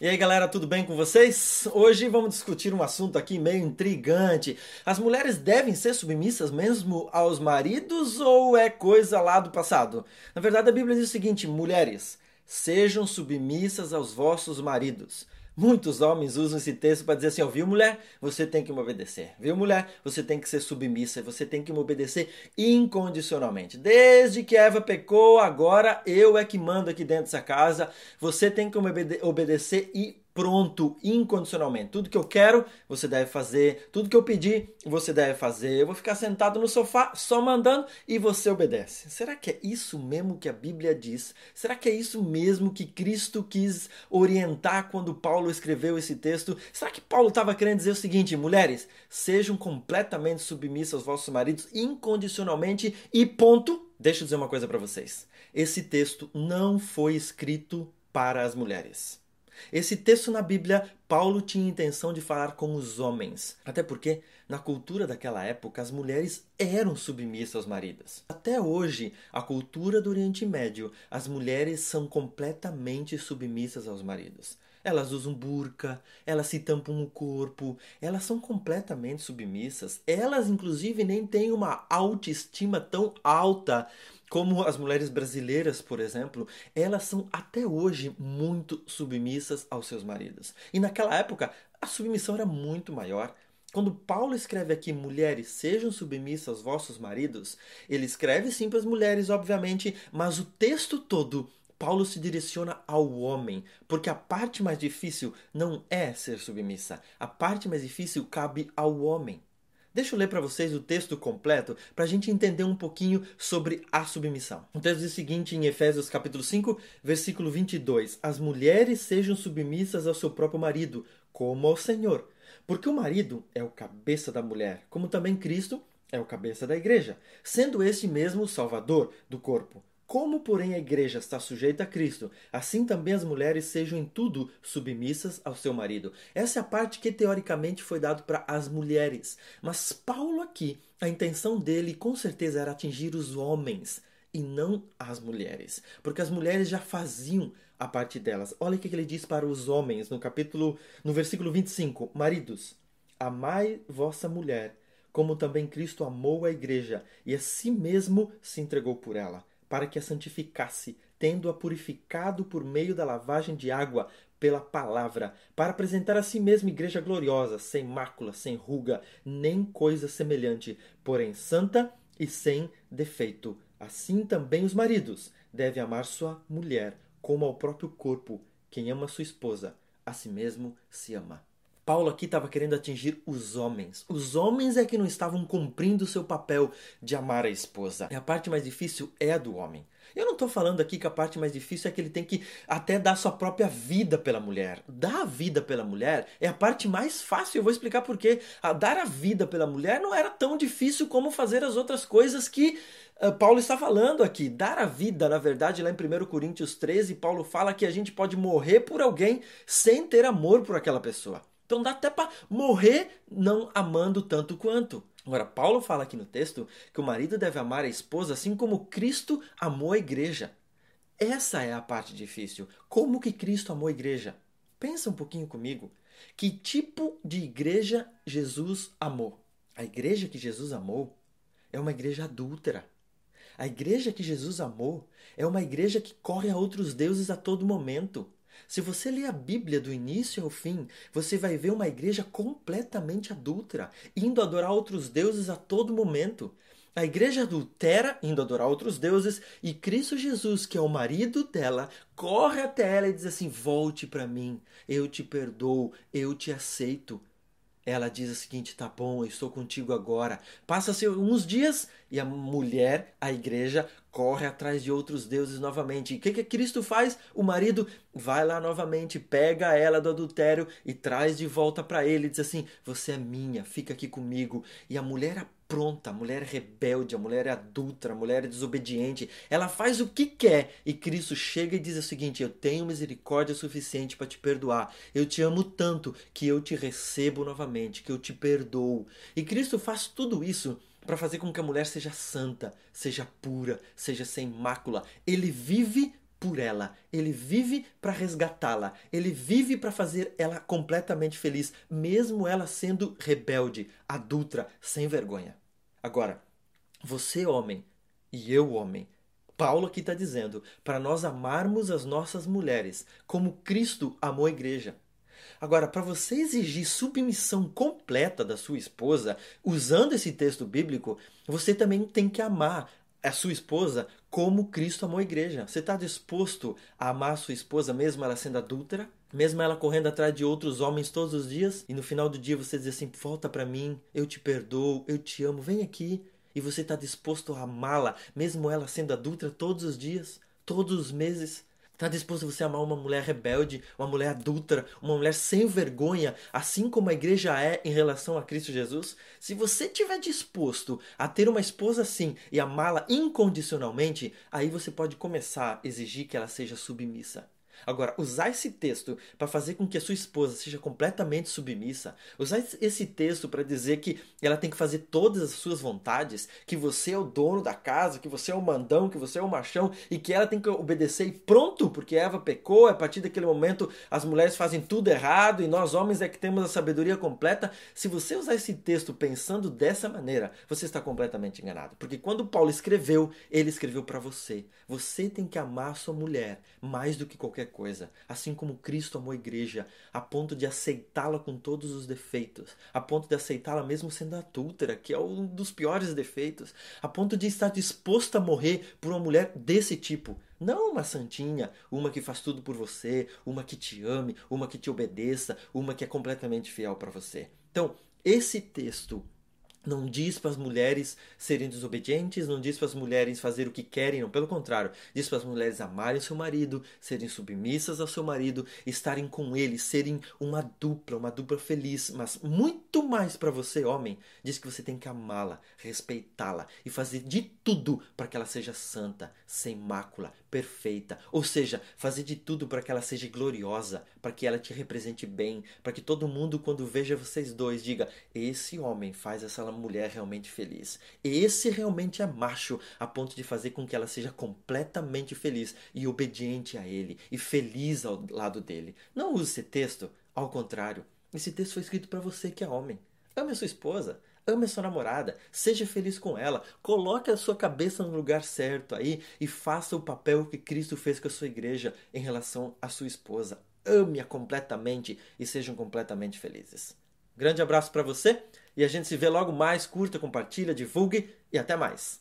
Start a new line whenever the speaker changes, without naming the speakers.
E aí galera, tudo bem com vocês? Hoje vamos discutir um assunto aqui meio intrigante. As mulheres devem ser submissas mesmo aos maridos ou é coisa lá do passado? Na verdade, a Bíblia diz o seguinte: mulheres, sejam submissas aos vossos maridos. Muitos homens usam esse texto para dizer assim: ó, viu, mulher? Você tem que me obedecer. Viu, mulher? Você tem que ser submissa. Você tem que me obedecer incondicionalmente. Desde que Eva pecou, agora eu é que mando aqui dentro dessa casa. Você tem que me obedecer e pronto incondicionalmente. Tudo que eu quero, você deve fazer. Tudo que eu pedir, você deve fazer. Eu vou ficar sentado no sofá só mandando e você obedece. Será que é isso mesmo que a Bíblia diz? Será que é isso mesmo que Cristo quis orientar quando Paulo escreveu esse texto? Será que Paulo estava querendo dizer o seguinte: mulheres, sejam completamente submissas aos vossos maridos incondicionalmente e ponto? Deixa eu dizer uma coisa para vocês. Esse texto não foi escrito para as mulheres. Esse texto na Bíblia, Paulo tinha intenção de falar com os homens. Até porque, na cultura daquela época, as mulheres eram submissas aos maridos. Até hoje, a cultura do Oriente Médio, as mulheres são completamente submissas aos maridos. Elas usam burca, elas se tampam o corpo, elas são completamente submissas. Elas, inclusive, nem têm uma autoestima tão alta como as mulheres brasileiras, por exemplo, elas são até hoje muito submissas aos seus maridos. E naquela época, a submissão era muito maior. Quando Paulo escreve aqui, mulheres, sejam submissas aos vossos maridos, ele escreve sim para as mulheres, obviamente, mas o texto todo Paulo se direciona ao homem, porque a parte mais difícil não é ser submissa. A parte mais difícil cabe ao homem. Deixa eu ler para vocês o texto completo para a gente entender um pouquinho sobre a submissão. O texto diz o seguinte em Efésios capítulo 5, versículo 22. As mulheres sejam submissas ao seu próprio marido, como ao Senhor. Porque o marido é o cabeça da mulher, como também Cristo é o cabeça da igreja, sendo este mesmo o salvador do corpo. Como, porém, a igreja está sujeita a Cristo, assim também as mulheres sejam em tudo submissas ao seu marido. Essa é a parte que teoricamente foi dado para as mulheres. Mas Paulo aqui, a intenção dele com certeza era atingir os homens e não as mulheres, porque as mulheres já faziam a parte delas. Olha o que ele diz para os homens no capítulo, no versículo 25: Maridos, amai vossa mulher, como também Cristo amou a igreja e a si mesmo se entregou por ela para que a santificasse, tendo-a purificado por meio da lavagem de água pela palavra, para apresentar a si mesma igreja gloriosa, sem mácula, sem ruga, nem coisa semelhante, porém santa e sem defeito. Assim também os maridos devem amar sua mulher como ao próprio corpo. Quem ama sua esposa, a si mesmo se ama. Paulo aqui estava querendo atingir os homens. Os homens é que não estavam cumprindo o seu papel de amar a esposa. E a parte mais difícil é a do homem. Eu não estou falando aqui que a parte mais difícil é que ele tem que até dar sua própria vida pela mulher. Dar a vida pela mulher é a parte mais fácil. Eu vou explicar por quê. Dar a vida pela mulher não era tão difícil como fazer as outras coisas que uh, Paulo está falando aqui. Dar a vida, na verdade, lá em 1 Coríntios 13, Paulo fala que a gente pode morrer por alguém sem ter amor por aquela pessoa. Então dá até para morrer não amando tanto quanto. Agora, Paulo fala aqui no texto que o marido deve amar a esposa assim como Cristo amou a igreja. Essa é a parte difícil. Como que Cristo amou a igreja? Pensa um pouquinho comigo. Que tipo de igreja Jesus amou? A igreja que Jesus amou é uma igreja adúltera. A igreja que Jesus amou é uma igreja que corre a outros deuses a todo momento. Se você ler a Bíblia do início ao fim, você vai ver uma igreja completamente adúltera, indo adorar outros deuses a todo momento. A igreja adultera, indo adorar outros deuses, e Cristo Jesus, que é o marido dela, corre até ela e diz assim: Volte para mim, eu te perdoo, eu te aceito. Ela diz o seguinte: Tá bom, eu estou contigo agora. Passa-se uns dias e a mulher, a igreja, corre atrás de outros deuses novamente. E o que, que Cristo faz? O marido vai lá novamente, pega ela do adultério e traz de volta para ele. Diz assim: Você é minha, fica aqui comigo. E a mulher apronta, a mulher é rebelde, a mulher é adulta, a mulher é desobediente. Ela faz o que quer. E Cristo chega e diz o seguinte: Eu tenho misericórdia suficiente para te perdoar. Eu te amo tanto que eu te recebo novamente, que eu te perdoo. E Cristo faz tudo isso para fazer com que a mulher seja santa, seja pura, seja sem mácula. Ele vive por ela, ele vive para resgatá-la, ele vive para fazer ela completamente feliz, mesmo ela sendo rebelde, adulta, sem vergonha. Agora, você, homem, e eu, homem, Paulo aqui está dizendo para nós amarmos as nossas mulheres como Cristo amou a igreja. Agora, para você exigir submissão completa da sua esposa, usando esse texto bíblico, você também tem que amar a sua esposa como Cristo amou a igreja. Você está disposto a amar a sua esposa mesmo ela sendo adúltera? Mesmo ela correndo atrás de outros homens todos os dias? E no final do dia você diz assim: volta para mim, eu te perdoo, eu te amo, vem aqui. E você está disposto a amá-la, mesmo ela sendo adulta todos os dias, todos os meses? Está disposto você a amar uma mulher rebelde, uma mulher adulta, uma mulher sem vergonha, assim como a igreja é em relação a Cristo Jesus? Se você estiver disposto a ter uma esposa assim e amá-la incondicionalmente, aí você pode começar a exigir que ela seja submissa. Agora, usar esse texto para fazer com que a sua esposa seja completamente submissa, usar esse texto para dizer que ela tem que fazer todas as suas vontades, que você é o dono da casa, que você é o mandão, que você é o machão e que ela tem que obedecer e pronto, porque Eva pecou, a partir daquele momento as mulheres fazem tudo errado e nós homens é que temos a sabedoria completa. Se você usar esse texto pensando dessa maneira, você está completamente enganado, porque quando Paulo escreveu, ele escreveu para você. Você tem que amar sua mulher mais do que qualquer coisa, assim como Cristo amou a igreja, a ponto de aceitá-la com todos os defeitos, a ponto de aceitá-la mesmo sendo adúltera, que é um dos piores defeitos, a ponto de estar disposto a morrer por uma mulher desse tipo. Não uma santinha, uma que faz tudo por você, uma que te ame, uma que te obedeça, uma que é completamente fiel para você. Então, esse texto não diz para as mulheres serem desobedientes, não diz para as mulheres fazer o que querem, não, pelo contrário, diz para as mulheres amarem seu marido, serem submissas ao seu marido, estarem com ele, serem uma dupla, uma dupla feliz, mas muito mais para você, homem, diz que você tem que amá-la, respeitá-la e fazer de tudo para que ela seja santa, sem mácula, perfeita, ou seja, fazer de tudo para que ela seja gloriosa, para que ela te represente bem, para que todo mundo quando veja vocês dois diga: esse homem faz essa mulher realmente feliz. Esse realmente é macho a ponto de fazer com que ela seja completamente feliz e obediente a ele e feliz ao lado dele. Não use esse texto, ao contrário. Esse texto foi escrito para você que é homem. Ame a sua esposa, ame a sua namorada, seja feliz com ela, coloque a sua cabeça no lugar certo aí e faça o papel que Cristo fez com a sua igreja em relação à sua esposa. Ame-a completamente e sejam completamente felizes. Grande abraço para você e a gente se vê logo mais. Curta, compartilha, divulgue e até mais.